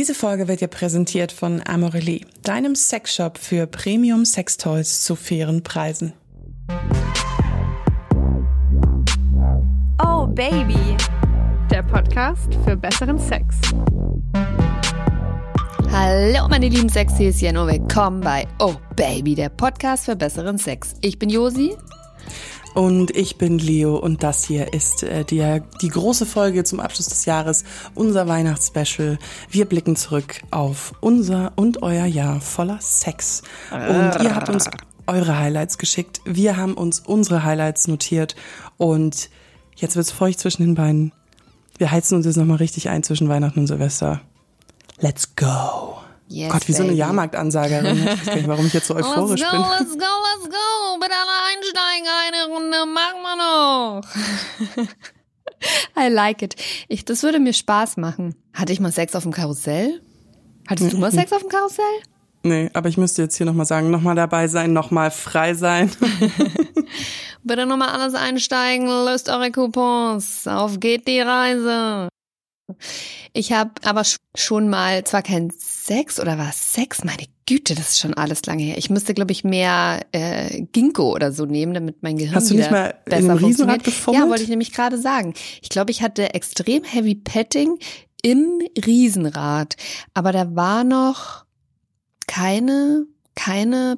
Diese Folge wird dir präsentiert von Amorelie, deinem Sexshop für Premium Sextoys zu fairen Preisen. Oh Baby, der Podcast für besseren Sex. Hallo meine lieben Sexhäschen und willkommen bei Oh Baby, der Podcast für besseren Sex. Ich bin Josi. Und ich bin Leo und das hier ist äh, die, die große Folge zum Abschluss des Jahres, unser Weihnachtsspecial. Wir blicken zurück auf unser und euer Jahr voller Sex. Und ihr habt uns eure Highlights geschickt. Wir haben uns unsere Highlights notiert und jetzt wird's feucht zwischen den Beinen. Wir heizen uns jetzt nochmal richtig ein zwischen Weihnachten und Silvester. Let's go. Yes, Gott, wie so eine baby. Jahrmarktansagerin. Ich weiß gar nicht, warum ich jetzt so euphorisch let's go, bin. let's go, let's go. Bitte alle einsteigen, eine Runde, machen wir noch. I like it. Ich, das würde mir Spaß machen. Hatte ich mal Sex auf dem Karussell? Hattest du mal Sex auf dem Karussell? Nee, aber ich müsste jetzt hier nochmal sagen, nochmal dabei sein, nochmal frei sein. Bitte nochmal alles einsteigen, löst eure Coupons. Auf geht die Reise. Ich habe aber sch- schon mal, zwar kein Sex oder was Sex, meine Güte, das ist schon alles lange her. Ich müsste, glaube ich, mehr äh, Ginkgo oder so nehmen, damit mein Gehirn Hast du nicht mal in besser einem Riesenrad funktioniert. gefummelt? Ja, wollte ich nämlich gerade sagen. Ich glaube, ich hatte extrem Heavy Petting im Riesenrad, aber da war noch keine keine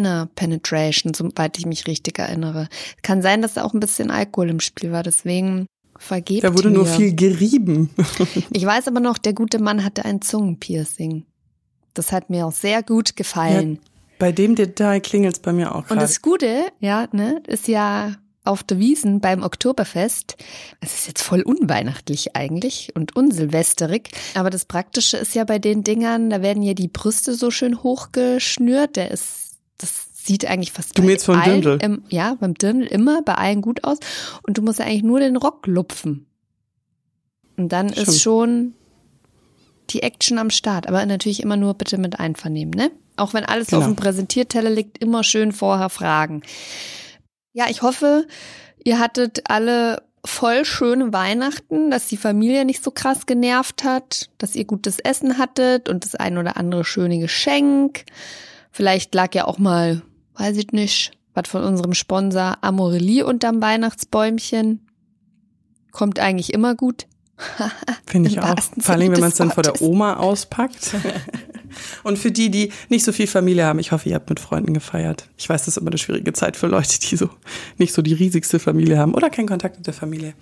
Penis-Vagina-Penetration, soweit ich mich richtig erinnere. Kann sein, dass da auch ein bisschen Alkohol im Spiel war, deswegen vergebt Da wurde mir. nur viel gerieben. Ich weiß aber noch, der gute Mann hatte ein Zungenpiercing. Das hat mir auch sehr gut gefallen. Bei dem Detail klingelt's bei mir auch Und gerade. das Gute, ja, ne, ist ja auf der Wiesen beim Oktoberfest. Es ist jetzt voll unweihnachtlich eigentlich und unsilvesterig. Aber das Praktische ist ja bei den Dingern, da werden ja die Brüste so schön hochgeschnürt. Der ist, das sieht eigentlich fast Du bei meinst vom allen Dirndl? Im, ja, beim Dirndl immer, bei allen gut aus. Und du musst ja eigentlich nur den Rock lupfen. Und dann Stimmt. ist schon die Action am Start. Aber natürlich immer nur bitte mit Einvernehmen, ne? Auch wenn alles Genau. auf dem Präsentierteller liegt, immer schön vorher fragen. Ja, ich hoffe, ihr hattet alle voll schöne Weihnachten, dass die Familie nicht so krass genervt hat, dass ihr gutes Essen hattet und das ein oder andere schöne Geschenk. Vielleicht lag ja auch mal, weiß ich nicht, was von unserem Sponsor Amorelie unterm Weihnachtsbäumchen. Kommt eigentlich immer gut. Finde ich auch. Vor allem, wenn man es dann vor der. Oma auspackt. Und für die, die nicht so viel Familie haben, ich hoffe, ihr habt mit Freunden gefeiert. Ich weiß, das ist immer eine schwierige Zeit für Leute, die so nicht so die riesigste Familie haben oder keinen Kontakt mit der Familie.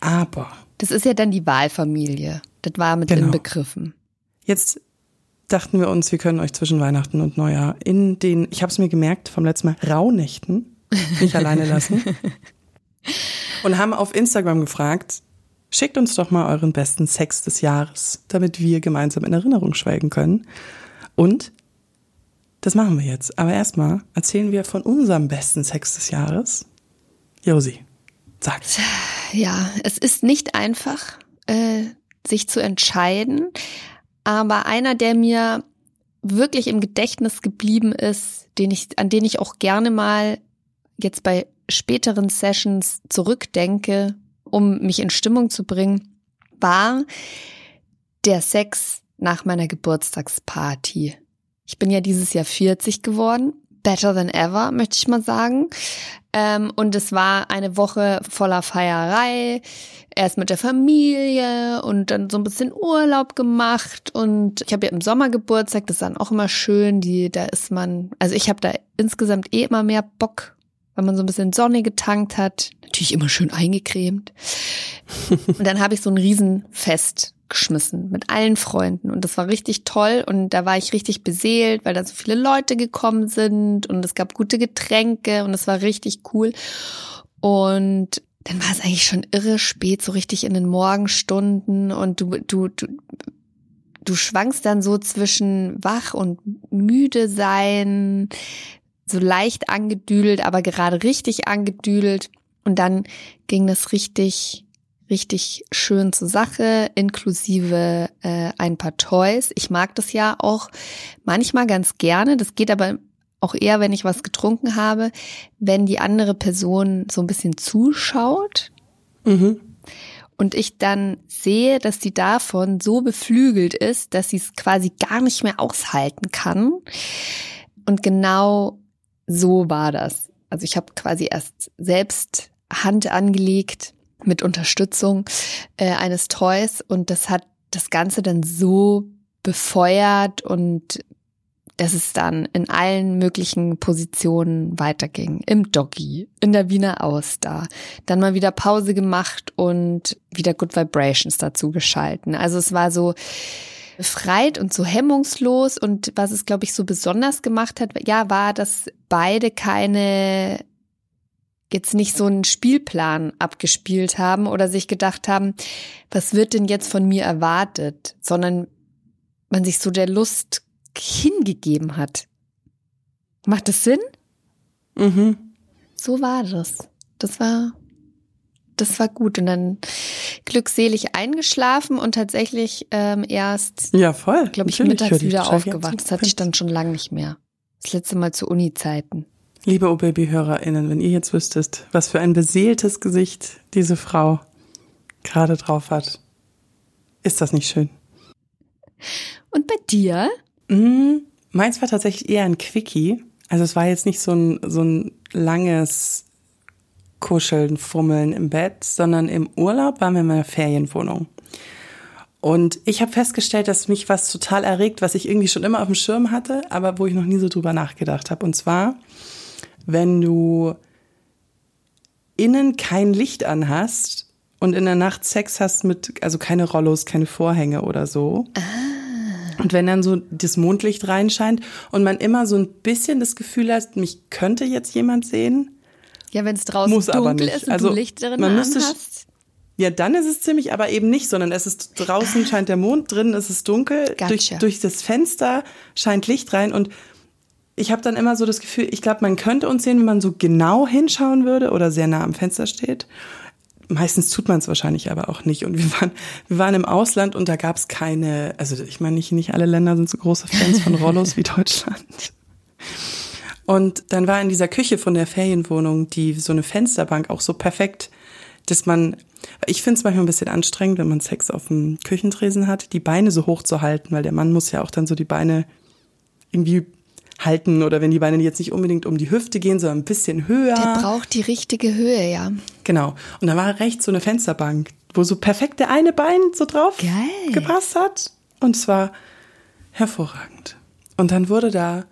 Aber Das ist ja dann die Wahlfamilie. Das war mit Genau. inbegriffen. Jetzt dachten wir uns, wir können euch zwischen Weihnachten und Neujahr in den, ich habe es mir gemerkt vom letzten Mal, Rauhnächten nicht alleine lassen. Und haben auf Instagram gefragt, schickt uns doch mal euren besten Sex des Jahres, damit wir gemeinsam in Erinnerung schwelgen können. Und das machen wir jetzt. Aber erstmal erzählen wir von unserem besten Sex des Jahres. Josi, sag. Ja, es ist nicht einfach, äh, sich zu entscheiden, aber einer, der mir wirklich im Gedächtnis geblieben ist, den ich, an den ich auch gerne mal jetzt bei späteren Sessions zurückdenke, um mich in Stimmung zu bringen, war der Sex nach meiner Geburtstagsparty. Ich bin ja dieses Jahr 40 geworden. Better than ever, möchte ich mal sagen. Ähm, und es war eine Woche voller Feierei. Erst mit der Familie und dann so ein bisschen Urlaub gemacht. Und ich habe ja im Sommer Geburtstag, das ist dann auch immer schön. Die, da ist man, also ich habe da insgesamt eh immer mehr Bock, wenn man so ein bisschen Sonne getankt hat. Natürlich immer schön eingecremt. Und dann habe ich so ein Riesenfest geschmissen mit allen Freunden. Und das war richtig toll. Und da war ich richtig beseelt, weil da so viele Leute gekommen sind. Und es gab gute Getränke. Und es war richtig cool. Und dann war es eigentlich schon irre spät, so richtig in den Morgenstunden. Und du, du, du, du schwankst dann so zwischen wach und müde sein, so leicht angedüdelt, aber gerade richtig angedüdelt. Und dann ging das richtig richtig schön zur Sache, inklusive äh, ein paar Toys. Ich mag das ja auch manchmal ganz gerne. Das geht aber auch eher, wenn ich was getrunken habe, wenn die andere Person so ein bisschen zuschaut. Mhm. und ich dann sehe, dass sie davon so beflügelt ist, dass sie es quasi gar nicht mehr aushalten kann. Und genau so war das. Also ich habe quasi erst selbst Hand angelegt mit Unterstützung äh, eines Toys und das hat das Ganze dann so befeuert und dass es dann in allen möglichen Positionen weiterging. Im Doggy, in der Wiener Auster. Dann mal wieder Pause gemacht und wieder Good Vibrations dazu geschalten. Also es war so befreit und so hemmungslos. Und was es, glaube ich, so besonders gemacht hat, ja, war, dass beide keine jetzt nicht so einen Spielplan abgespielt haben oder sich gedacht haben, was wird denn jetzt von mir erwartet, sondern man sich so der Lust hingegeben hat. Macht das Sinn? Mhm. So war das. Das war, das war gut. Und dann glückselig eingeschlafen und tatsächlich ähm, erst, Ja, voll. glaube ich, Natürlich, mittags wieder aufgewacht. Das hatte ich dann schon lange nicht mehr. Das letzte Mal zu Uni-Zeiten. Liebe O-Baby-HörerInnen, wenn ihr jetzt wüsstet, was für ein beseeltes Gesicht diese Frau gerade drauf hat, ist das nicht schön? Und bei dir? Mm, meins war tatsächlich eher ein Quickie. Also es war jetzt nicht so ein, so ein langes Kuscheln, Fummeln im Bett, sondern im Urlaub waren wir in meiner Ferienwohnung. Und ich habe festgestellt, dass mich was total erregt, was ich irgendwie schon immer auf dem Schirm hatte, aber wo ich noch nie so drüber nachgedacht habe. Und zwar, wenn du innen kein Licht anhast und in der Nacht Sex hast mit, also keine Rollos, keine Vorhänge oder so. Und wenn dann so das Mondlicht reinscheint und man immer so ein bisschen das Gefühl hat, mich könnte jetzt jemand sehen, Ja, wenn es draußen Muss aber dunkel nicht. ist und Also, du Licht drin man müsste anhast. ja, dann ist es ziemlich, aber eben nicht, sondern es ist draußen scheint der Mond, drinnen ist es dunkel, Gotcha. durch, durch das Fenster scheint Licht rein und ich habe dann immer so das Gefühl, ich glaube, man könnte uns sehen, wenn man so genau hinschauen würde oder sehr nah am Fenster steht. Meistens tut man es wahrscheinlich aber auch nicht. Und wir waren, wir waren im Ausland und da gab es keine, also ich meine, nicht, nicht alle Länder sind so große Fans von Rollos wie Deutschland. Und dann war in dieser Küche von der Ferienwohnung die so eine Fensterbank auch so perfekt, dass man, ich finde es manchmal ein bisschen anstrengend, wenn man Sex auf dem Küchentresen hat, die Beine so hoch zu halten, weil der Mann muss ja auch dann so die Beine irgendwie halten oder wenn die Beine jetzt nicht unbedingt um die Hüfte gehen, sondern ein bisschen höher. Der braucht die richtige Höhe, ja. Genau. Und da war rechts so eine Fensterbank, wo so perfekt der eine Bein so drauf Geil. gepasst hat. Und es war hervorragend. Und dann wurde da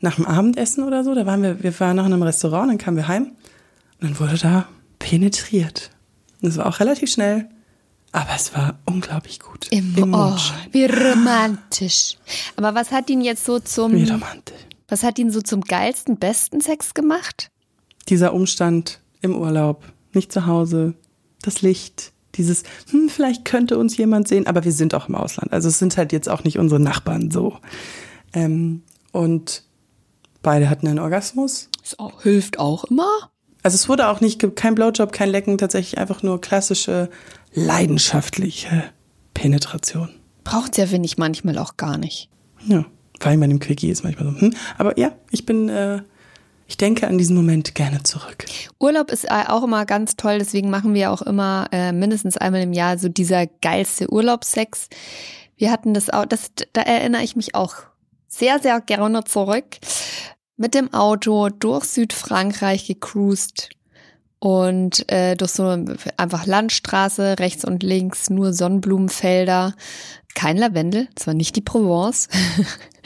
nach dem Abendessen oder so, da waren wir, wir waren noch in einem Restaurant, dann kamen wir heim und dann wurde da penetriert. Und es war auch relativ schnell, aber es war unglaublich gut. Im, Im oh, wie romantisch. Aber was hat ihn jetzt so zum, Wie romantisch. was hat ihn so zum geilsten, besten Sex gemacht? Dieser Umstand im Urlaub, nicht zu Hause, das Licht, dieses, hm, vielleicht könnte uns jemand sehen, aber wir sind auch im Ausland. Also es sind halt jetzt auch nicht unsere Nachbarn so. Ähm, und beide hatten einen Orgasmus. Das auch, hilft auch immer. Also es wurde auch nicht, kein Blowjob, kein Lecken, tatsächlich einfach nur klassische, leidenschaftliche Penetration. Braucht ja, finde ich, manchmal auch gar nicht. Ja, vor allem bei dem Quickie ist manchmal so, hm. Aber ja, ich bin, äh, ich denke an diesen Moment gerne zurück. Urlaub ist äh, auch immer ganz toll, deswegen machen wir auch immer äh, mindestens einmal im Jahr so dieser geilste Urlaubssex. Wir hatten das auch, das, da erinnere ich mich auch sehr, sehr gerne zurück. Mit dem Auto durch Südfrankreich gecruised und äh, durch so einfach Landstraße, rechts und links nur Sonnenblumenfelder, kein Lavendel, das war nicht die Provence.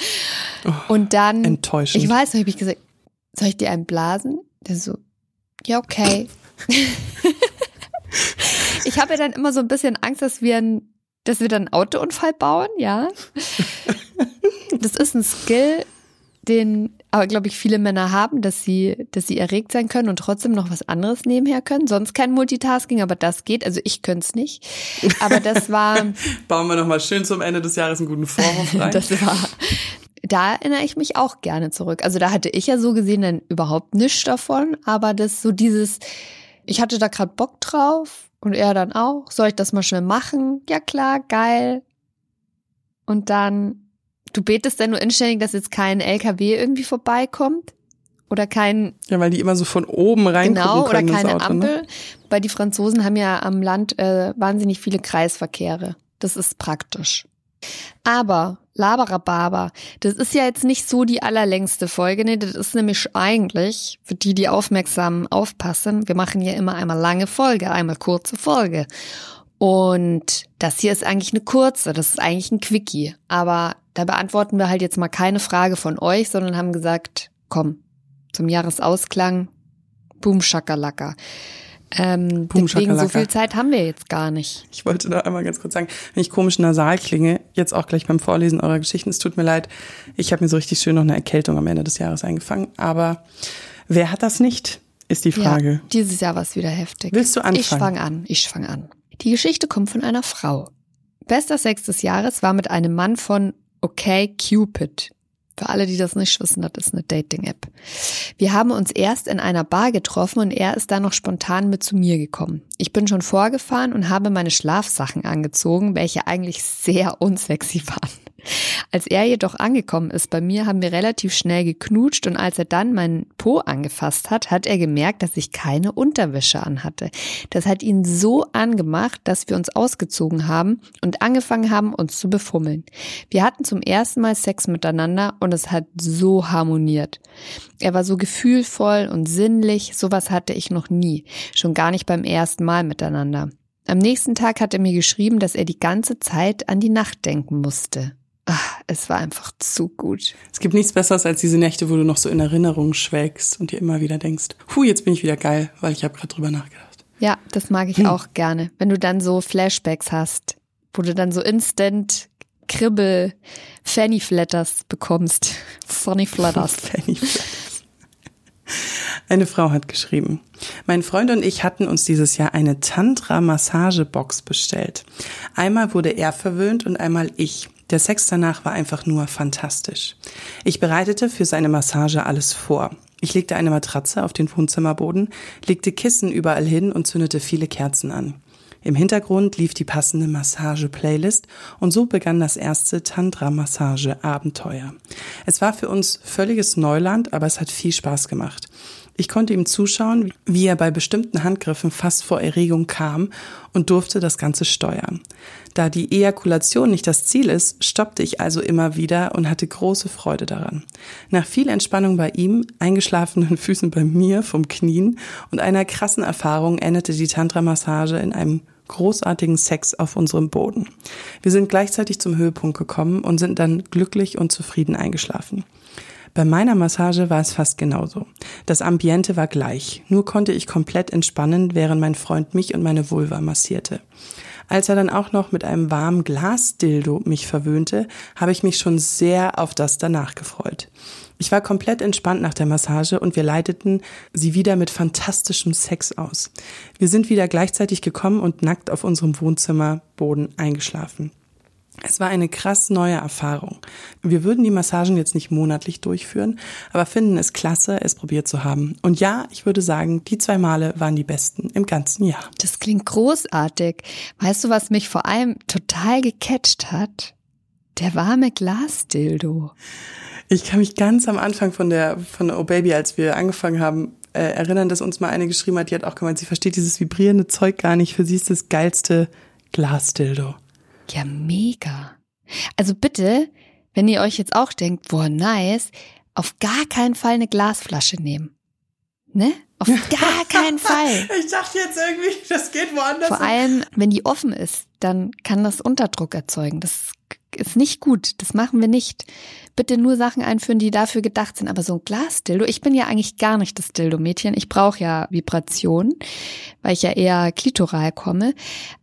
und dann, enttäuschend. ich weiß, habe ich gesagt, soll ich dir einen blasen? Der so, ja, okay. ich habe ja dann immer so ein bisschen Angst, dass wir, ein, dass wir dann einen Autounfall bauen, ja. Das ist ein Skill, den aber, glaube ich, viele Männer haben, dass sie, dass sie erregt sein können und trotzdem noch was anderes nebenher können. Sonst kein Multitasking, aber das geht. Also ich könnte es nicht. Aber das war, Bauen wir nochmal schön zum Ende des Jahres einen guten Vorwurf rein. das war, da erinnere ich mich auch gerne zurück. Also da hatte ich ja so gesehen dann überhaupt nichts davon, aber das so dieses, ich hatte da gerade Bock drauf und er dann auch. Soll ich das mal schnell machen? Ja klar, geil. Und dann, du betest dann nur inständig, dass jetzt kein LKW irgendwie vorbeikommt. oder kein Ja, weil die immer so von oben reingucken genau oder können ins keine Auto, Ampel, Ne? weil die Franzosen haben ja am Land äh, wahnsinnig viele Kreisverkehre. Das ist praktisch. Aber Laberababa, das ist ja jetzt nicht so die allerlängste Folge, ne? Das ist nämlich eigentlich, für die, die aufmerksam aufpassen, wir machen ja immer einmal lange Folge, einmal kurze Folge. Und das hier ist eigentlich eine kurze, das ist eigentlich ein Quickie. Aber da beantworten wir halt jetzt mal keine Frage von euch, sondern haben gesagt, komm, zum Jahresausklang, boom, shakalaka. Ähm, Boom, deswegen so viel Zeit haben wir jetzt gar nicht. Ich wollte da einmal ganz kurz sagen, wenn ich komisch nasal klinge, jetzt auch gleich beim Vorlesen eurer Geschichten, es tut mir leid, ich habe mir so richtig schön noch eine Erkältung am Ende des Jahres eingefangen. Aber wer hat das nicht, ist die Frage. Ja, dieses Jahr war es wieder heftig. Willst du anfangen? Ich fange an, ich fange an. Die Geschichte kommt von einer Frau. Bester Sex des Jahres war mit einem Mann von Okay Cupid. Für alle, die das nicht wissen, das ist eine Dating-App. Wir haben uns erst in einer Bar getroffen und er ist dann noch spontan mit zu mir gekommen. Ich bin schon vorgefahren und habe meine Schlafsachen angezogen, welche eigentlich sehr unsexy waren. Als er jedoch angekommen ist bei mir, haben wir relativ schnell geknutscht und als er dann meinen Po angefasst hat, hat er gemerkt, dass ich keine Unterwäsche anhatte. Das hat ihn so angemacht, dass wir uns ausgezogen haben und angefangen haben, uns zu befummeln. Wir hatten zum ersten Mal Sex miteinander und es hat so harmoniert. Er war so gefühlvoll und sinnlich, sowas hatte ich noch nie, schon gar nicht beim ersten Mal miteinander. Am nächsten Tag hat er mir geschrieben, dass er die ganze Zeit an die Nacht denken musste. Ach, es war einfach zu gut. Es gibt nichts Besseres als diese Nächte, wo du noch so in Erinnerung schwelgst und dir immer wieder denkst, hu, jetzt bin ich wieder geil, weil ich habe gerade drüber nachgedacht. Ja, das mag ich auch gerne. Wenn du dann so Flashbacks hast, wo du dann so instant Kribbel, Fanny Flatters bekommst. Funny Flatters. Fanny Flatters. Eine Frau hat geschrieben, mein Freund und ich hatten uns dieses Jahr eine Tantra-Massagebox bestellt. Einmal wurde er verwöhnt und einmal ich. Der Sex danach war einfach nur fantastisch. Ich bereitete für seine Massage alles vor. Ich legte eine Matratze auf den Wohnzimmerboden, legte Kissen überall hin und zündete viele Kerzen an. Im Hintergrund lief die passende Massage-Playlist und so begann das erste Tantra-Massage-Abenteuer. Es war für uns völliges Neuland, aber es hat viel Spaß gemacht. Ich konnte ihm zuschauen, wie er bei bestimmten Handgriffen fast vor Erregung kam und durfte das Ganze steuern. Da die Ejakulation nicht das Ziel ist, stoppte ich also immer wieder und hatte große Freude daran. Nach viel Entspannung bei ihm, eingeschlafenen Füßen bei mir vom Knien und einer krassen Erfahrung endete die Tantra-Massage in einem großartigen Sex auf unserem Boden. Wir sind gleichzeitig zum Höhepunkt gekommen und sind dann glücklich und zufrieden eingeschlafen. Bei meiner Massage war es fast genauso. Das Ambiente war gleich, nur konnte ich komplett entspannen, während mein Freund mich und meine Vulva massierte. Als er dann auch noch mit einem warmen Glasdildo mich verwöhnte, habe ich mich schon sehr auf das danach gefreut. Ich war komplett entspannt nach der Massage und wir leiteten sie wieder mit fantastischem Sex aus. Wir sind wieder gleichzeitig gekommen und nackt auf unserem Wohnzimmerboden eingeschlafen. Es war eine krass neue Erfahrung. Wir würden die Massagen jetzt nicht monatlich durchführen, aber finden es klasse, es probiert zu haben. Und ja, ich würde sagen, die zwei Male waren die besten im ganzen Jahr. Das klingt großartig. Weißt du, was mich vor allem total gecatcht hat? Der warme Glasdildo. Ich kann mich ganz am Anfang von der von Oh Baby, als wir angefangen haben, äh, erinnern, dass uns mal eine geschrieben hat, die hat auch gemeint, sie versteht dieses vibrierende Zeug gar nicht. Für sie ist das geilste Glasdildo. Ja, mega. Also bitte, wenn ihr euch jetzt auch denkt, boah, nice, auf gar keinen Fall eine Glasflasche nehmen. Ne? Auf gar keinen Fall. Ich dachte jetzt irgendwie, das geht woanders. Vor allem, wenn die offen ist, dann kann das Unterdruck erzeugen. Das ist nicht gut. Das machen wir nicht. Bitte nur Sachen einführen, die dafür gedacht sind. Aber so ein Glasdildo, ich bin ja eigentlich gar nicht das Dildo-Mädchen. Ich brauche ja Vibration, weil ich ja eher klitoral komme.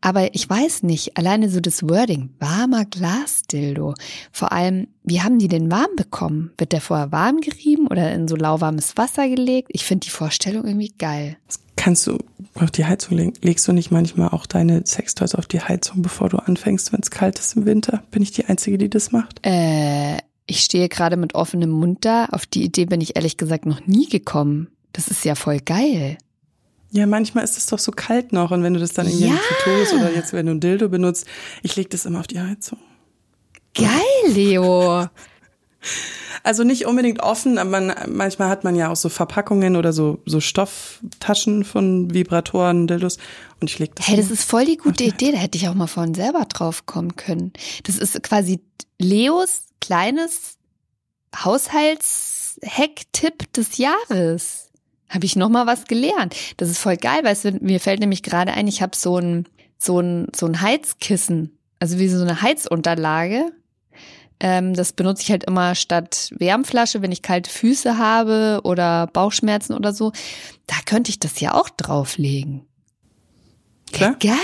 Aber ich weiß nicht, alleine so das Wording, warmer Glasdildo. Vor allem, wie haben die den warm bekommen? Wird der vorher warm gerieben oder in so lauwarmes Wasser gelegt? Ich finde die Vorstellung irgendwie geil. Das kannst du auf die Heizung legen. Legst du nicht manchmal auch deine Sextoys auf die Heizung, bevor du anfängst, wenn es kalt ist im Winter? Bin ich die Einzige, die das macht? Äh, ich stehe gerade mit offenem Mund da. Auf die Idee bin ich ehrlich gesagt noch nie gekommen. Das ist ja voll geil. Ja, manchmal ist es doch so kalt noch und wenn du das dann in Ja. ja. Klitoris oder jetzt, wenn du ein Dildo benutzt, ich leg das immer auf die Heizung. Geil, Leo. Also nicht unbedingt offen, aber man, manchmal hat man ja auch so Verpackungen oder so, so Stofftaschen von Vibratoren, Dildos. Und ich leg das. Hey, das ist voll die gute Idee. Da hätte ich auch mal vorhin selber drauf kommen können. Das ist quasi Leos kleines Haushaltshack-Tipp des Jahres. Habe ich noch mal was gelernt. Das ist voll geil, weil es, mir fällt nämlich gerade ein, ich habe so ein so ein so ein Heizkissen, also wie so eine Heizunterlage. Ähm, das benutze ich halt immer statt Wärmflasche, wenn ich kalte Füße habe oder Bauchschmerzen oder so. Da könnte ich das ja auch drauflegen. Klar. Geil.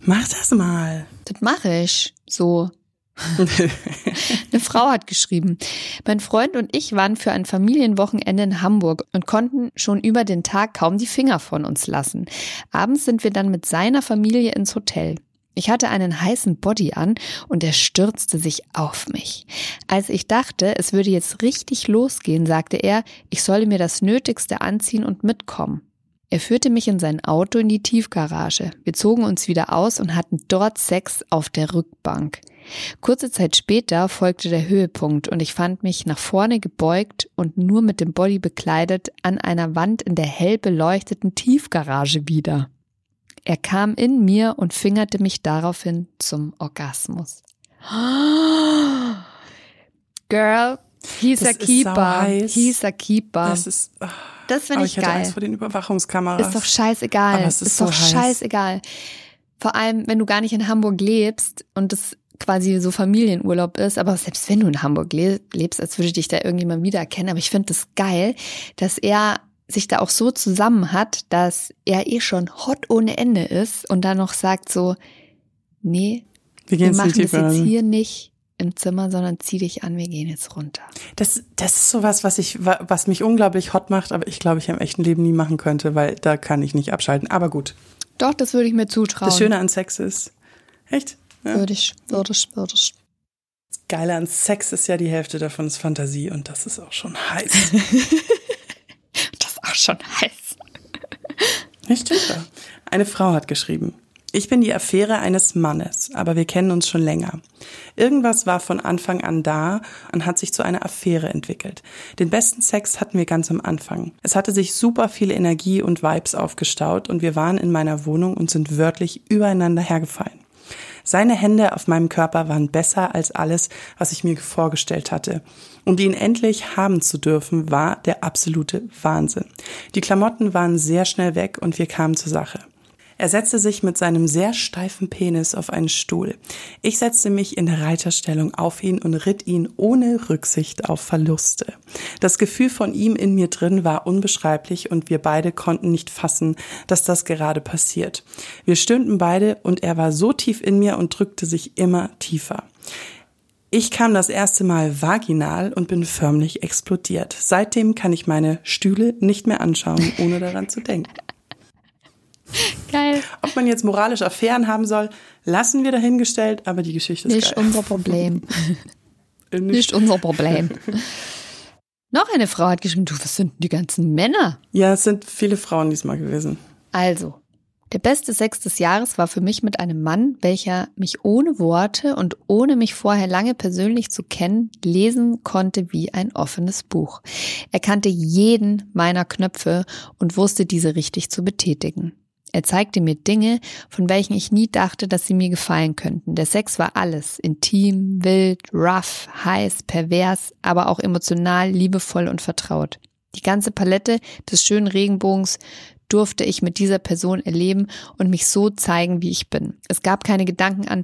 Mach das mal. Das mache ich. So. Eine Frau hat geschrieben, mein Freund und ich waren für ein Familienwochenende in Hamburg und konnten schon über den Tag kaum die Finger von uns lassen. Abends sind wir dann mit seiner Familie ins Hotel. Ich hatte einen heißen Body an und er stürzte sich auf mich. Als ich dachte, es würde jetzt richtig losgehen, sagte er, ich solle mir das Nötigste anziehen und mitkommen. Er führte mich in sein Auto in die Tiefgarage. Wir zogen uns wieder aus und hatten dort Sex auf der Rückbank. Kurze Zeit später folgte der Höhepunkt und ich fand mich nach vorne gebeugt und nur mit dem Body bekleidet an einer Wand in der hell beleuchteten Tiefgarage wieder. Er kam in mir und fingerte mich daraufhin zum Orgasmus. Girl, he's Das a ist keeper. He's a keeper. Das ist. ah, Das finde ich ich geil. Angst vor den Überwachungskameras. Ist doch scheißegal. Aber es ist so doch heiß. scheißegal. Vor allem, wenn du gar nicht in Hamburg lebst und das quasi so Familienurlaub ist, aber selbst wenn du in Hamburg le lebst, als würde dich da irgendjemand wiedererkennen, aber ich finde das geil, dass er sich da auch so zusammen hat, dass er eh schon hot ohne Ende ist und dann noch sagt so, nee, wir wir machen das jetzt hier nicht im Zimmer, sondern zieh dich an, wir gehen jetzt runter. Das, das ist sowas, was ich, wa- was mich unglaublich hot macht, aber ich glaube, ich im echten Leben nie machen könnte, weil da kann ich nicht abschalten. Aber gut. Doch, das würde ich mir zutrauen. Das Schöne an Sex ist, echt? Ja. Würde ich, würde ich, würde ich. Das Geile an Sex ist ja die Hälfte davon ist Fantasie und das ist auch schon heiß. Das auch schon heiß. Nicht stimmt. Eine Frau hat geschrieben. Ich bin die Affäre eines Mannes, aber wir kennen uns schon länger. Irgendwas war von Anfang an da und hat sich zu einer Affäre entwickelt. Den besten Sex hatten wir ganz am Anfang. Es hatte sich super viel Energie und Vibes aufgestaut und wir waren in meiner Wohnung und sind wörtlich übereinander hergefallen. Seine Hände auf meinem Körper waren besser als alles, was ich mir vorgestellt hatte. Und ihn endlich haben zu dürfen, war der absolute Wahnsinn. Die Klamotten waren sehr schnell weg und wir kamen zur Sache. Er setzte sich mit seinem sehr steifen Penis auf einen Stuhl. Ich setzte mich in Reiterstellung auf ihn und ritt ihn ohne Rücksicht auf Verluste. Das Gefühl von ihm in mir drin war unbeschreiblich und wir beide konnten nicht fassen, dass das gerade passiert. Wir stöhnten beide und er war so tief in mir und drückte sich immer tiefer. Ich kam das erste Mal vaginal und bin förmlich explodiert. Seitdem kann ich meine Stühle nicht mehr anschauen, ohne daran zu denken. Geil. Ob man jetzt moralische Affären haben soll, lassen wir dahingestellt, aber die Geschichte ist Nicht geil. unser Problem. Äh, Nicht unser Problem. Noch eine Frau hat geschrieben, du, was sind denn die ganzen Männer? Ja, es sind viele Frauen diesmal gewesen. Also, der beste Sex des Jahres war für mich mit einem Mann, welcher mich ohne Worte und ohne mich vorher lange persönlich zu kennen, lesen konnte wie ein offenes Buch. Er kannte jeden meiner Knöpfe und wusste diese richtig zu betätigen. Er zeigte mir Dinge, von welchen ich nie dachte, dass sie mir gefallen könnten. Der Sex war alles. Intim, wild, rough, heiß, pervers, aber auch emotional, liebevoll und vertraut. Die ganze Palette des schönen Regenbogens durfte ich mit dieser Person erleben und mich so zeigen, wie ich bin. Es gab keine Gedanken an,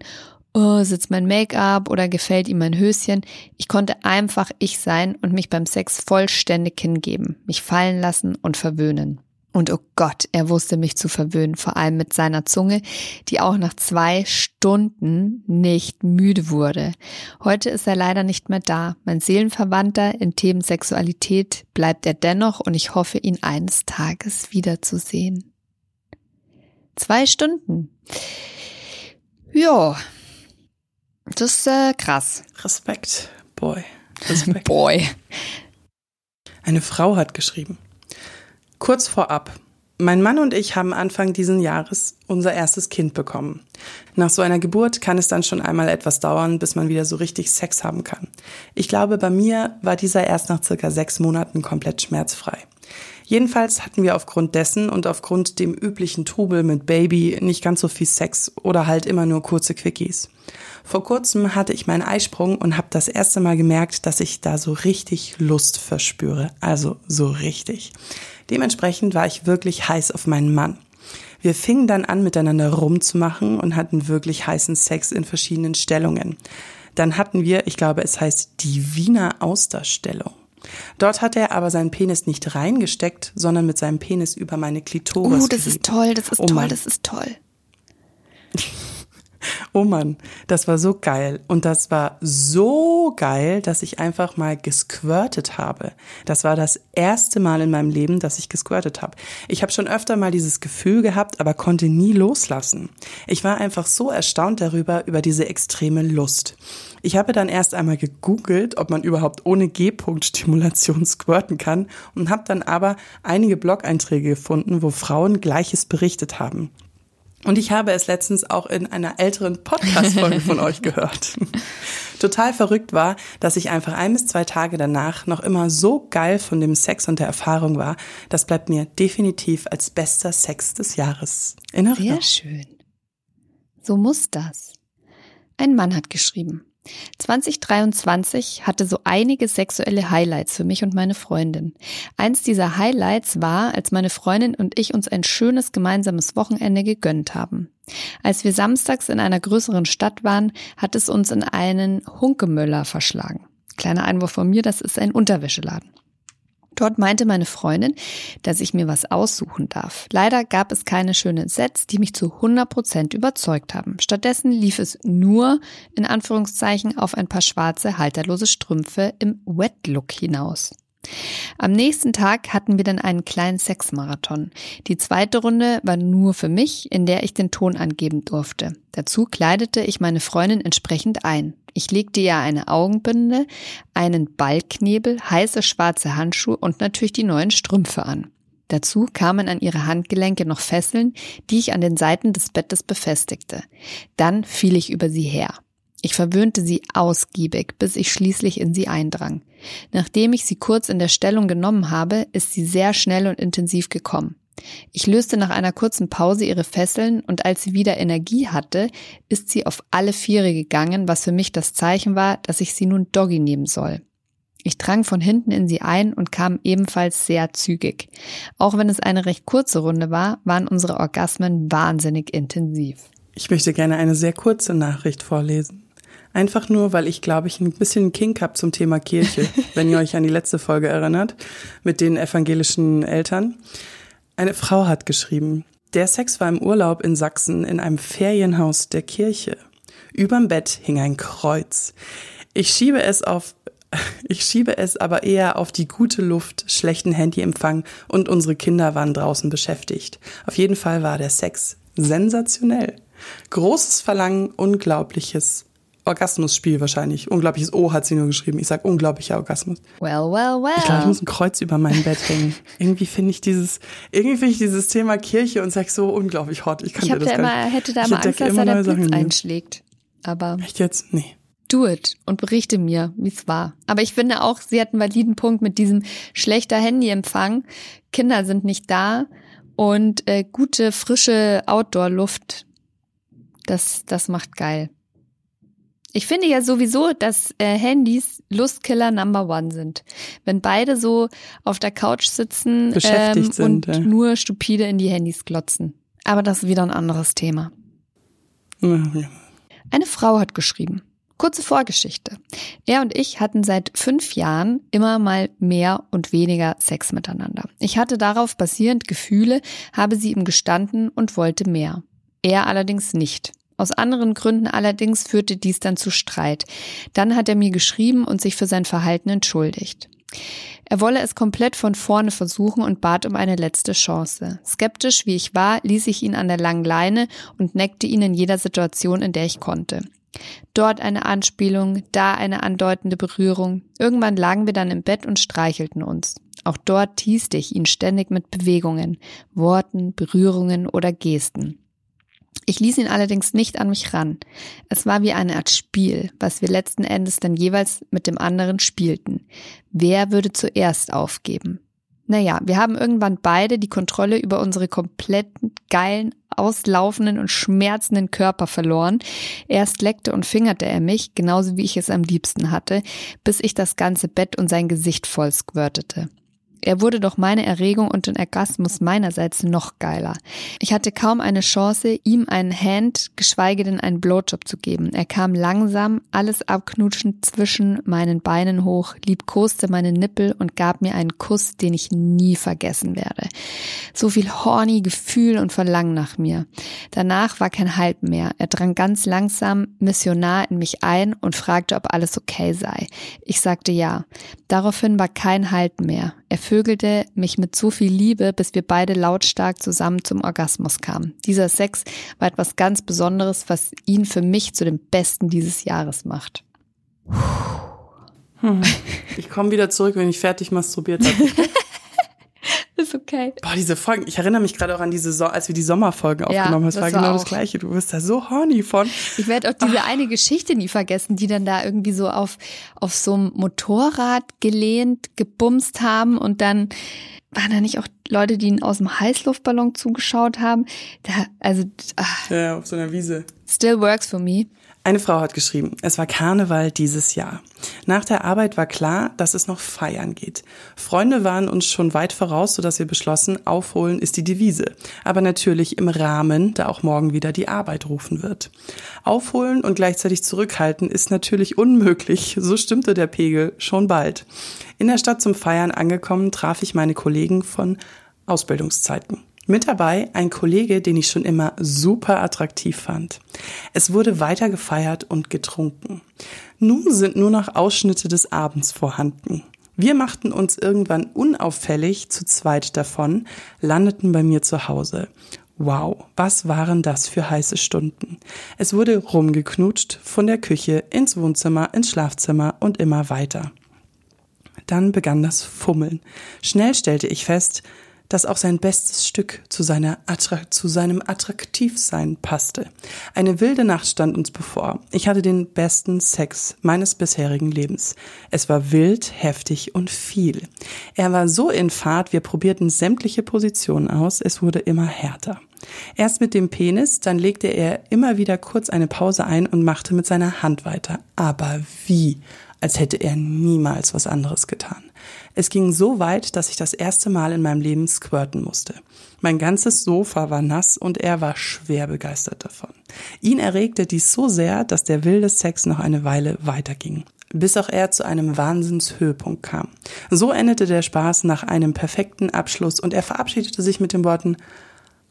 oh, sitzt mein Make-up oder gefällt ihm mein Höschen. Ich konnte einfach ich sein und mich beim Sex vollständig hingeben, mich fallen lassen und verwöhnen. Und oh Gott, er wusste mich zu verwöhnen, vor allem mit seiner Zunge, die auch nach zwei Stunden nicht müde wurde. Heute ist er leider nicht mehr da. Mein Seelenverwandter in Themen Sexualität bleibt er dennoch und ich hoffe, ihn eines Tages wiederzusehen. Zwei Stunden. Ja, das ist äh, krass. Respekt, Boy. Respekt. Boy. Eine Frau hat geschrieben. Kurz vorab. Mein Mann und ich haben Anfang diesen Jahres unser erstes Kind bekommen. Nach so einer Geburt kann es dann schon einmal etwas dauern, bis man wieder so richtig Sex haben kann. Ich glaube, bei mir war dieser erst nach circa sechs Monaten komplett schmerzfrei. Jedenfalls hatten wir aufgrund dessen und aufgrund dem üblichen Trubel mit Baby nicht ganz so viel Sex oder halt immer nur kurze Quickies. Vor kurzem hatte ich meinen Eisprung und habe das erste Mal gemerkt, dass ich da so richtig Lust verspüre. Also so richtig. Dementsprechend war ich wirklich heiß auf meinen Mann. Wir fingen dann an, miteinander rumzumachen und hatten wirklich heißen Sex in verschiedenen Stellungen. Dann hatten wir, ich glaube, es heißt die Wiener Austerstellung. Dort hat er aber seinen Penis nicht reingesteckt, sondern mit seinem Penis über meine Klitoris. Oh, das ist toll, das ist oh toll, das ist toll. Oh Mann, das war so geil. Und das war so geil, dass ich einfach mal gesquirtet habe. Das war das erste Mal in meinem Leben, dass ich gesquirtet habe. Ich habe schon öfter mal dieses Gefühl gehabt, aber konnte nie loslassen. Ich war einfach so erstaunt darüber, über diese extreme Lust. Ich habe dann erst einmal gegoogelt, ob man überhaupt ohne G-Punkt-Stimulation squirten kann und habe dann aber einige Blog-Einträge gefunden, wo Frauen Gleiches berichtet haben. Und ich habe es letztens auch in einer älteren Podcast-Folge von euch gehört. Total verrückt war, dass ich einfach ein bis zwei Tage danach noch immer so geil von dem Sex und der Erfahrung war. Das bleibt mir definitiv als bester Sex des Jahres in Erinnerung. Sehr schön. So muss das. Ein Mann hat geschrieben. 2023 hatte so einige sexuelle Highlights für mich und meine Freundin. Eins dieser Highlights war, als meine Freundin und ich uns ein schönes gemeinsames Wochenende gegönnt haben. Als wir samstags in einer größeren Stadt waren, hat es uns in einen Hunkemöller verschlagen. Kleiner Einwurf von mir, das ist ein Unterwäscheladen. Dort meinte meine Freundin, dass ich mir was aussuchen darf. Leider gab es keine schönen Sets, die mich zu 100 Prozent überzeugt haben. Stattdessen lief es nur, in Anführungszeichen, auf ein paar schwarze, halterlose Strümpfe im Wet-Look hinaus. Am nächsten Tag hatten wir dann einen kleinen Sexmarathon. Die zweite Runde war nur für mich, in der ich den Ton angeben durfte. Dazu kleidete ich meine Freundin entsprechend ein. Ich legte ihr eine Augenbinde, einen Ballknebel, heiße schwarze Handschuhe und natürlich die neuen Strümpfe an. Dazu kamen an ihre Handgelenke noch Fesseln, die ich an den Seiten des Bettes befestigte. Dann fiel ich über sie her. Ich verwöhnte sie ausgiebig, bis ich schließlich in sie eindrang. Nachdem ich sie kurz in der Stellung genommen habe, ist sie sehr schnell und intensiv gekommen. Ich löste nach einer kurzen Pause ihre Fesseln und als sie wieder Energie hatte, ist sie auf alle Viere gegangen, was für mich das Zeichen war, dass ich sie nun Doggy nehmen soll. Ich drang von hinten in sie ein und kam ebenfalls sehr zügig. Auch wenn es eine recht kurze Runde war, waren unsere Orgasmen wahnsinnig intensiv. Ich möchte gerne eine sehr kurze Nachricht vorlesen. Einfach nur, weil ich glaube, ich ein bisschen Kink habe zum Thema Kirche, wenn ihr euch an die letzte Folge erinnert, mit den evangelischen Eltern. Eine Frau hat geschrieben, der Sex war im Urlaub in Sachsen in einem Ferienhaus der Kirche. Überm Bett hing ein Kreuz. Ich schiebe es auf ich schiebe es aber eher auf die gute Luft, schlechten Handyempfang und unsere Kinder waren draußen beschäftigt. Auf jeden Fall war der Sex sensationell. Großes Verlangen, unglaubliches Orgasmusspiel wahrscheinlich. Unglaubliches O hat sie nur geschrieben. Ich sag unglaublicher Orgasmus. Well, well, well. Ich glaube, ich muss ein Kreuz über mein Bett hängen. irgendwie finde ich dieses, irgendwie finde ich dieses Thema Kirche und Sex so unglaublich hot. Ich, kann ich das da immer, hätte da immer Angst, dass da der Blitz einschlägt. Aber. Echt jetzt? Nee. Do it und berichte mir, wie es war. Aber ich finde auch, sie hat einen validen Punkt mit diesem schlechter Handyempfang. Kinder sind nicht da und äh, gute, frische Outdoor-Luft, das, das macht geil. Ich finde ja sowieso, dass äh, Handys Lustkiller Number One sind. Wenn beide so auf der Couch sitzen ähm, sind, und ja. nur stupide in die Handys glotzen. Aber das ist wieder ein anderes Thema. Ja, ja. Eine Frau hat geschrieben. Kurze Vorgeschichte. Er und ich hatten seit fünf Jahren immer mal mehr und weniger Sex miteinander. Ich hatte darauf basierend Gefühle, habe sie ihm gestanden und wollte mehr. Er allerdings nicht. Aus anderen Gründen allerdings führte dies dann zu Streit. Dann hat er mir geschrieben und sich für sein Verhalten entschuldigt. Er wolle es komplett von vorne versuchen und bat um eine letzte Chance. Skeptisch wie ich war, ließ ich ihn an der langen Leine und neckte ihn in jeder Situation, in der ich konnte. Dort eine Anspielung, da eine andeutende Berührung. Irgendwann lagen wir dann im Bett und streichelten uns. Auch dort teaste ich ihn ständig mit Bewegungen, Worten, Berührungen oder Gesten. Ich ließ ihn allerdings nicht an mich ran. Es war wie eine Art Spiel, was wir letzten Endes dann jeweils mit dem anderen spielten. Wer würde zuerst aufgeben? Naja, wir haben irgendwann beide die Kontrolle über unsere kompletten, geilen, auslaufenden und schmerzenden Körper verloren. Erst leckte und fingerte er mich, genauso wie ich es am liebsten hatte, bis ich das ganze Bett und sein Gesicht voll squirtete. Er wurde doch meine Erregung und den Orgasmus meinerseits noch geiler. Ich hatte kaum eine Chance, ihm einen Hand, geschweige denn einen Blowjob zu geben. Er kam langsam, alles abknutschend zwischen meinen Beinen hoch, liebkoste meine Nippel und gab mir einen Kuss, den ich nie vergessen werde. So viel horny Gefühl und Verlangen nach mir. Danach war kein Halt mehr. Er drang ganz langsam missionar in mich ein und fragte, ob alles okay sei. Ich sagte ja. Daraufhin war kein Halt mehr. Er vögelte mich mit so viel Liebe, bis wir beide lautstark zusammen zum Orgasmus kamen. Dieser Sex war etwas ganz Besonderes, was ihn für mich zu dem Besten dieses Jahres macht. Hm. Ich komme wieder zurück, wenn ich fertig masturbiert habe. Ist okay. Boah, diese Folgen. Ich erinnere mich gerade auch an diese, so als wir die Sommerfolgen aufgenommen haben. Das, war genau auch. das Gleiche. Du bist da so horny von. Ich werde auch diese eine Geschichte nie vergessen, die dann da irgendwie so auf, auf so einem Motorrad gelehnt, gebumst haben und dann waren da nicht auch Leute, die ihn aus dem Heißluftballon zugeschaut haben. Da, also, ach, Ja, auf so einer Wiese. still works for me. Eine Frau hat geschrieben, es war Karneval dieses Jahr. Nach der Arbeit war klar, dass es noch feiern geht. Freunde waren uns schon weit voraus, sodass wir beschlossen, aufholen ist die Devise. Aber natürlich im Rahmen, da auch morgen wieder die Arbeit rufen wird. Aufholen und gleichzeitig zurückhalten ist natürlich unmöglich, so stimmte der Pegel schon bald. In der Stadt zum Feiern angekommen, traf ich meine Kollegen von Ausbildungszeiten. Mit dabei ein Kollege, den ich schon immer super attraktiv fand. Es wurde weiter gefeiert und getrunken. Nun sind nur noch Ausschnitte des Abends vorhanden. Wir machten uns irgendwann unauffällig zu zweit davon, landeten bei mir zu Hause. Wow, was waren das für heiße Stunden. Es wurde rumgeknutscht, von der Küche ins Wohnzimmer, ins Schlafzimmer und immer weiter. Dann begann das Fummeln. Schnell stellte ich fest, dass auch sein bestes Stück zu, seiner Attra zu seinem Attraktivsein passte. Eine wilde Nacht stand uns bevor. Ich hatte den besten Sex meines bisherigen Lebens. Es war wild, heftig und viel. Er war so in Fahrt, wir probierten sämtliche Positionen aus, es wurde immer härter. Erst mit dem Penis, dann legte er immer wieder kurz eine Pause ein und machte mit seiner Hand weiter. Aber wie? Als hätte er niemals was anderes getan. Es ging so weit, dass ich das erste Mal in meinem Leben squirten musste. Mein ganzes Sofa war nass und er war schwer begeistert davon. Ihn erregte dies so sehr, dass der wilde Sex noch eine Weile weiterging bis auch er zu einem Wahnsinnshöhepunkt kam. So endete der Spaß nach einem perfekten Abschluss und er verabschiedete sich mit den Worten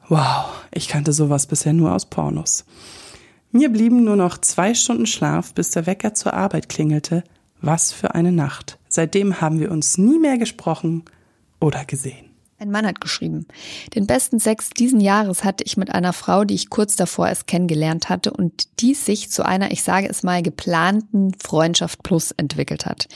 Wow, ich kannte sowas bisher nur aus Pornos. Mir blieben nur noch zwei Stunden Schlaf, bis der Wecker zur Arbeit klingelte. Was für eine Nacht. Seitdem haben wir uns nie mehr gesprochen oder gesehen. Ein Mann hat geschrieben, den besten Sex diesen Jahres hatte ich mit einer Frau, die ich kurz davor erst kennengelernt hatte und die sich zu einer, ich sage es mal, geplanten Freundschaft Plus entwickelt hat.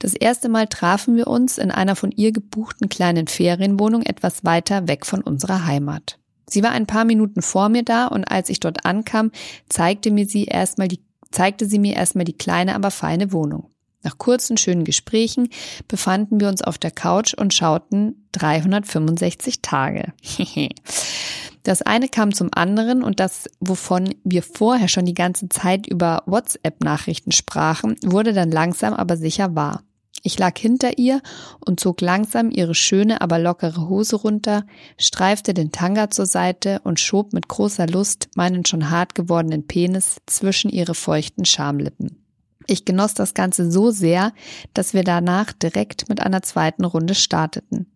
Das erste Mal trafen wir uns in einer von ihr gebuchten kleinen Ferienwohnung etwas weiter weg von unserer Heimat. Sie war ein paar Minuten vor mir da und als ich dort ankam, zeigte mir sie erstmal die, zeigte sie mir erstmal die kleine, aber feine Wohnung. Nach kurzen, schönen Gesprächen befanden wir uns auf der Couch und schauten 365 Tage. Das eine kam zum anderen und das, wovon wir vorher schon die ganze Zeit über WhatsApp-Nachrichten sprachen, wurde dann langsam aber sicher wahr. Ich lag hinter ihr und zog langsam ihre schöne, aber lockere Hose runter, streifte den Tanga zur Seite und schob mit großer Lust meinen schon hart gewordenen Penis zwischen ihre feuchten Schamlippen. Ich genoss das Ganze so sehr, dass wir danach direkt mit einer zweiten Runde starteten.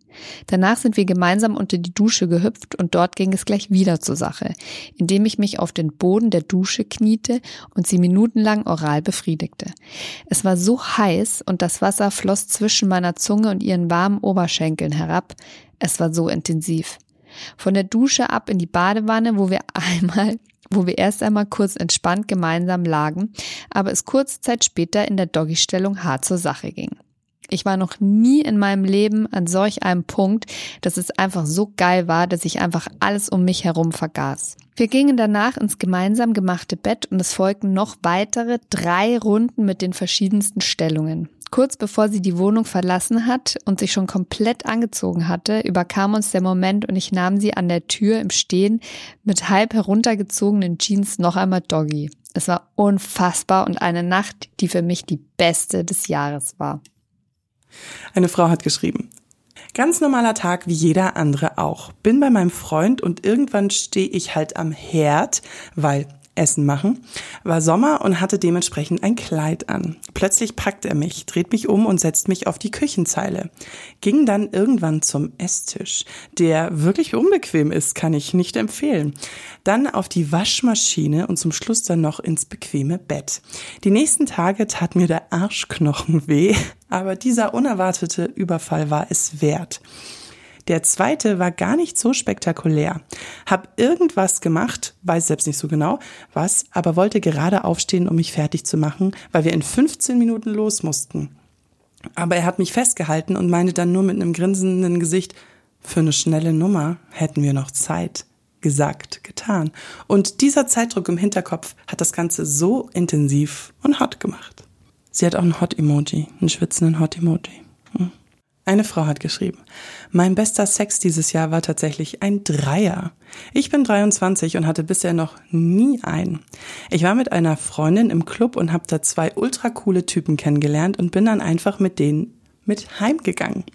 Danach sind wir gemeinsam unter die Dusche gehüpft und dort ging es gleich wieder zur Sache, indem ich mich auf den Boden der Dusche kniete und sie minutenlang oral befriedigte. Es war so heiß und das Wasser floss zwischen meiner Zunge und ihren warmen Oberschenkeln herab. Es war so intensiv. Von der Dusche ab in die Badewanne, wo wir einmal wo wir erst einmal kurz entspannt gemeinsam lagen, aber es kurze Zeit später in der Doggy-Stellung hart zur Sache ging. Ich war noch nie in meinem Leben an solch einem Punkt, dass es einfach so geil war, dass ich einfach alles um mich herum vergaß. Wir gingen danach ins gemeinsam gemachte Bett und es folgten noch weitere drei Runden mit den verschiedensten Stellungen. Kurz bevor sie die Wohnung verlassen hat und sich schon komplett angezogen hatte, überkam uns der Moment und ich nahm sie an der Tür im Stehen mit halb heruntergezogenen Jeans noch einmal Doggy. Es war unfassbar und eine Nacht, die für mich die beste des Jahres war. Eine Frau hat geschrieben. Ganz normaler Tag wie jeder andere auch. Bin bei meinem Freund und irgendwann stehe ich halt am Herd, weil Essen machen, war Sommer und hatte dementsprechend ein Kleid an. Plötzlich packt er mich, dreht mich um und setzt mich auf die Küchenzeile. Ging dann irgendwann zum Esstisch, der wirklich unbequem ist, kann ich nicht empfehlen. Dann auf die Waschmaschine und zum Schluss dann noch ins bequeme Bett. Die nächsten Tage tat mir der Arschknochen weh, aber dieser unerwartete Überfall war es wert. Der zweite war gar nicht so spektakulär. Hab irgendwas gemacht, weiß selbst nicht so genau was, aber wollte gerade aufstehen, um mich fertig zu machen, weil wir in 15 Minuten los mussten. Aber er hat mich festgehalten und meinte dann nur mit einem grinsenden Gesicht, für eine schnelle Nummer hätten wir noch Zeit. Gesagt, getan. Und dieser Zeitdruck im Hinterkopf hat das Ganze so intensiv und hot gemacht. Sie hat auch ein Hot-Emoji, einen schwitzenden Hot-Emoji. Hm. Eine Frau hat geschrieben, mein bester Sex dieses Jahr war tatsächlich ein Dreier. Ich bin 23 und hatte bisher noch nie einen. Ich war mit einer Freundin im Club und habe da zwei ultra coole Typen kennengelernt und bin dann einfach mit denen mit heimgegangen.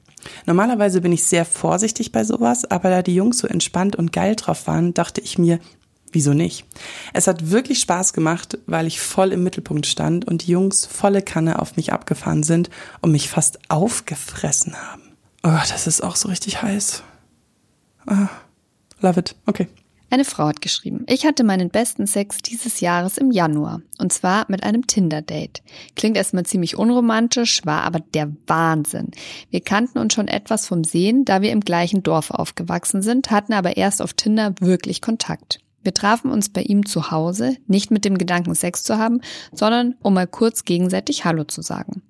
Normalerweise bin ich sehr vorsichtig bei sowas, aber da die Jungs so entspannt und geil drauf waren, dachte ich mir, Wieso nicht? Es hat wirklich Spaß gemacht, weil ich voll im Mittelpunkt stand und die Jungs volle Kanne auf mich abgefahren sind und mich fast aufgefressen haben. Oh, das ist auch so richtig heiß. Ah, love it. Okay. Eine Frau hat geschrieben, ich hatte meinen besten Sex dieses Jahres im Januar. Und zwar mit einem Tinder-Date. Klingt erstmal ziemlich unromantisch, war aber der Wahnsinn. Wir kannten uns schon etwas vom Sehen, da wir im gleichen Dorf aufgewachsen sind, hatten aber erst auf Tinder wirklich Kontakt. Wir trafen uns bei ihm zu Hause, nicht mit dem Gedanken, Sex zu haben, sondern um mal kurz gegenseitig Hallo zu sagen.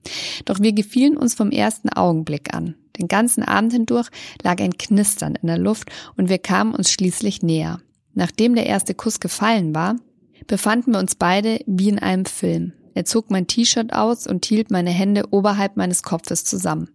Doch wir gefielen uns vom ersten Augenblick an. Den ganzen Abend hindurch lag ein Knistern in der Luft und wir kamen uns schließlich näher. Nachdem der erste Kuss gefallen war, befanden wir uns beide wie in einem Film. Er zog mein T-Shirt aus und hielt meine Hände oberhalb meines Kopfes zusammen.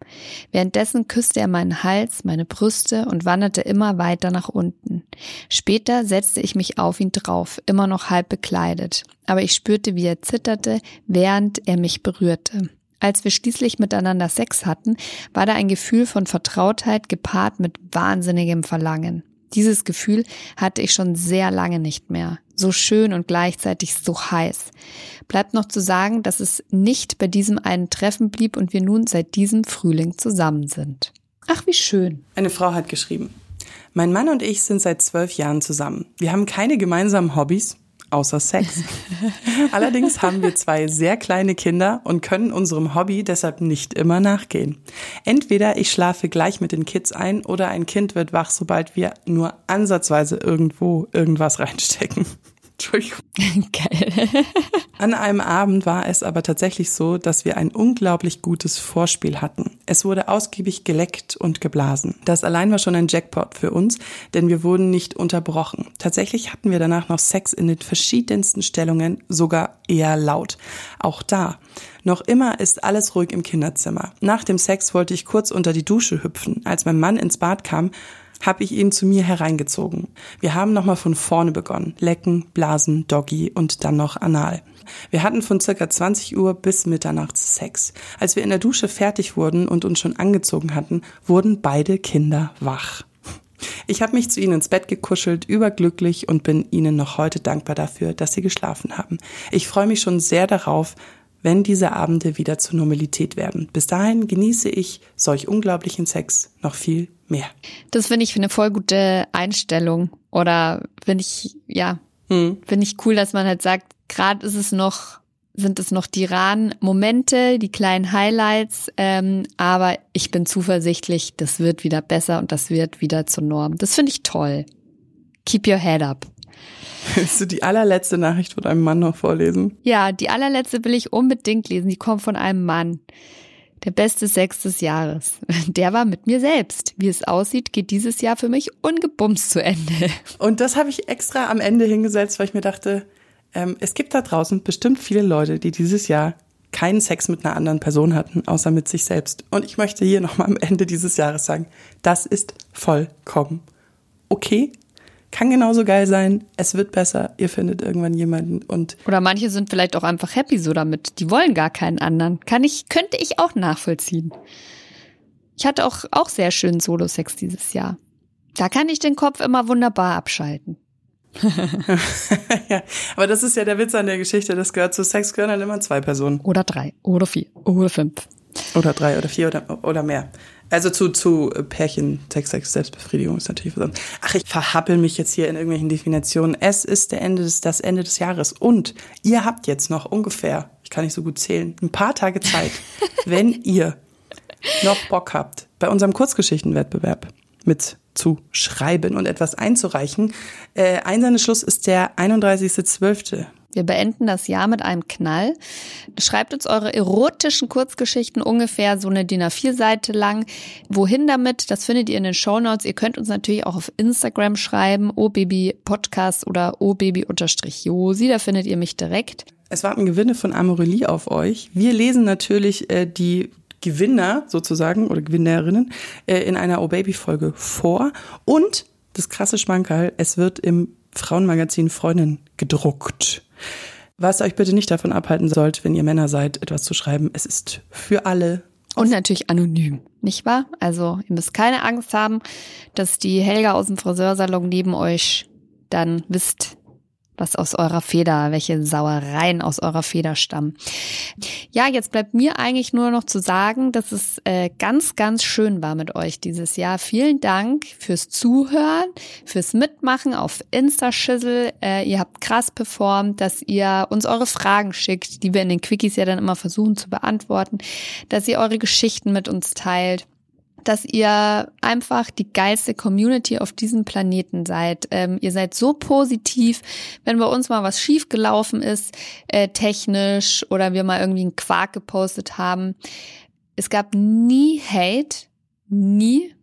Währenddessen küsste er meinen Hals, meine Brüste und wanderte immer weiter nach unten. Später setzte ich mich auf ihn drauf, immer noch halb bekleidet. Aber ich spürte, wie er zitterte, während er mich berührte. Als wir schließlich miteinander Sex hatten, war da ein Gefühl von Vertrautheit gepaart mit wahnsinnigem Verlangen. Dieses Gefühl hatte ich schon sehr lange nicht mehr. So schön und gleichzeitig so heiß. Bleibt noch zu sagen, dass es nicht bei diesem einen Treffen blieb und wir nun seit diesem Frühling zusammen sind. Ach, wie schön. Eine Frau hat geschrieben. Mein Mann und ich sind seit zwölf Jahren zusammen. Wir haben keine gemeinsamen Hobbys, außer Sex. Allerdings haben wir zwei sehr kleine Kinder und können unserem Hobby deshalb nicht immer nachgehen. Entweder ich schlafe gleich mit den Kids ein oder ein Kind wird wach, sobald wir nur ansatzweise irgendwo irgendwas reinstecken. Entschuldigung. Geil. An einem Abend war es aber tatsächlich so, dass wir ein unglaublich gutes Vorspiel hatten. Es wurde ausgiebig geleckt und geblasen. Das allein war schon ein Jackpot für uns, denn wir wurden nicht unterbrochen. Tatsächlich hatten wir danach noch Sex in den verschiedensten Stellungen, sogar eher laut. Auch da. Noch immer ist alles ruhig im Kinderzimmer. Nach dem Sex wollte ich kurz unter die Dusche hüpfen. Als mein Mann ins Bad kam, habe ich ihn zu mir hereingezogen. Wir haben nochmal von vorne begonnen. Lecken, Blasen, Doggy und dann noch Anal. Wir hatten von circa 20 Uhr bis Mitternacht Sex. Als wir in der Dusche fertig wurden und uns schon angezogen hatten, wurden beide Kinder wach. Ich habe mich zu ihnen ins Bett gekuschelt, überglücklich und bin ihnen noch heute dankbar dafür, dass sie geschlafen haben. Ich freue mich schon sehr darauf, wenn diese Abende wieder zur Normalität werden. Bis dahin genieße ich solch unglaublichen Sex noch viel mehr. Das finde ich eine voll gute Einstellung. Oder finde ich, ja, hm. finde ich cool, dass man halt sagt, gerade ist es noch, sind es noch die raren Momente, die kleinen Highlights, ähm, aber ich bin zuversichtlich, das wird wieder besser und das wird wieder zur Norm. Das finde ich toll. Keep your head up. Willst du die allerletzte Nachricht von einem Mann noch vorlesen? Ja, die allerletzte will ich unbedingt lesen. Die kommt von einem Mann. Der beste Sex des Jahres. Der war mit mir selbst. Wie es aussieht, geht dieses Jahr für mich ungebumst zu Ende. Und das habe ich extra am Ende hingesetzt, weil ich mir dachte, ähm, es gibt da draußen bestimmt viele Leute, die dieses Jahr keinen Sex mit einer anderen Person hatten, außer mit sich selbst. Und ich möchte hier nochmal am Ende dieses Jahres sagen, das ist vollkommen okay. Kann genauso geil sein. Es wird besser. Ihr findet irgendwann jemanden und. Oder manche sind vielleicht auch einfach happy so damit. Die wollen gar keinen anderen. Kann ich, könnte ich auch nachvollziehen. Ich hatte auch, auch sehr schönen Solo-Sex dieses Jahr. Da kann ich den Kopf immer wunderbar abschalten. ja, aber das ist ja der Witz an der Geschichte. Das gehört zu Sex, gehören dann immer zwei Personen. Oder drei, oder vier, oder fünf. Oder drei oder vier oder, oder mehr. Also zu, zu Pärchen, Sex, Sex, Selbstbefriedigung ist natürlich was Ach, ich verhappel mich jetzt hier in irgendwelchen Definitionen. Es ist der Ende des, das Ende des Jahres. Und ihr habt jetzt noch ungefähr, ich kann nicht so gut zählen, ein paar Tage Zeit, wenn ihr noch Bock habt, bei unserem Kurzgeschichtenwettbewerb mit zu schreiben und etwas einzureichen. Äh, Einsendeschluss ist der 31.12. Wir beenden das Jahr mit einem Knall. Schreibt uns eure erotischen Kurzgeschichten ungefähr so eine DIN A4-Seite lang. Wohin damit? Das findet ihr in den Show Notes. Ihr könnt uns natürlich auch auf Instagram schreiben, obabypodcast oder obaby-josi. Da findet ihr mich direkt. Es warten Gewinne von Amorelie auf euch. Wir lesen natürlich äh, die Gewinner sozusagen oder Gewinnerinnen äh, in einer Oh Baby Folge vor. Und das krasse Schmankerl, es wird im Frauenmagazin Freundin gedruckt. Was euch bitte nicht davon abhalten sollte, wenn ihr Männer seid, etwas zu schreiben. Es ist für alle. Und natürlich anonym, nicht wahr? Also ihr müsst keine Angst haben, dass die Helga aus dem Friseursalon neben euch dann wisst, was aus eurer Feder, welche Sauereien aus eurer Feder stammen. Ja, jetzt bleibt mir eigentlich nur noch zu sagen, dass es äh, ganz, ganz schön war mit euch dieses Jahr. Vielen Dank fürs Zuhören, fürs Mitmachen auf Insta-Schissel. Äh, ihr habt krass performt, dass ihr uns eure Fragen schickt, die wir in den Quickies ja dann immer versuchen zu beantworten, dass ihr eure Geschichten mit uns teilt dass ihr einfach die geilste Community auf diesem Planeten seid. Ähm, ihr seid so positiv, wenn bei uns mal was schiefgelaufen ist, äh, technisch oder wir mal irgendwie einen Quark gepostet haben. Es gab nie Hate, nie,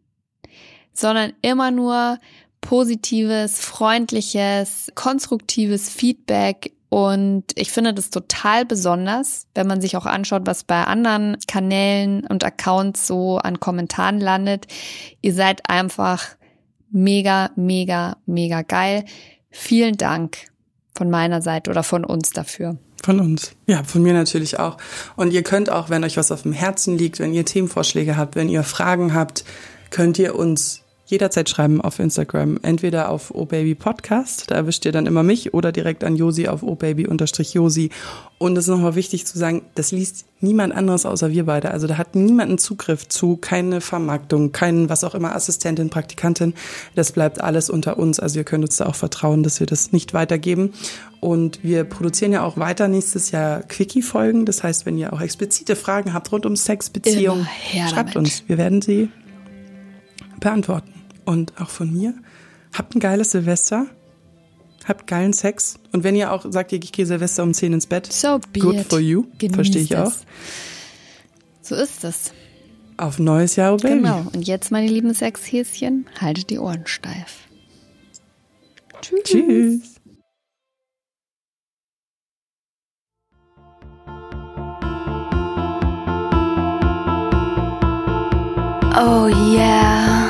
sondern immer nur positives, freundliches, konstruktives Feedback und ich finde das total besonders, wenn man sich auch anschaut, was bei anderen Kanälen und Accounts so an Kommentaren landet. Ihr seid einfach mega, mega, mega geil. Vielen Dank von meiner Seite oder von uns dafür. Von uns. Ja, von mir natürlich auch. Und ihr könnt auch, wenn euch was auf dem Herzen liegt, wenn ihr Themenvorschläge habt, wenn ihr Fragen habt, könnt ihr uns jederzeit schreiben auf Instagram. Entweder auf obabypodcast, da erwischt ihr dann immer mich, oder direkt an Josi auf obaby-josi. Und es ist nochmal wichtig zu sagen, das liest niemand anderes außer wir beide. Also da hat niemand einen Zugriff zu, keine Vermarktung, keinen, was auch immer, Assistentin, Praktikantin. Das bleibt alles unter uns. Also ihr könnt uns da auch vertrauen, dass wir das nicht weitergeben. Und wir produzieren ja auch weiter nächstes Jahr Quickie-Folgen. Das heißt, wenn ihr auch explizite Fragen habt rund um Sex, Beziehung, schreibt uns. Wir werden sie beantworten und auch von mir. Habt ein geiles Silvester. Habt geilen Sex. Und wenn ihr auch sagt, ich gehe Silvester um 10 ins Bett, so good it. for you. Verstehe ich auch. So ist es. Auf neues Jahr, oh Baby. Genau. Und jetzt, meine lieben Sexhäschen, haltet die Ohren steif. Tschüss. Tschüss. Oh yeah.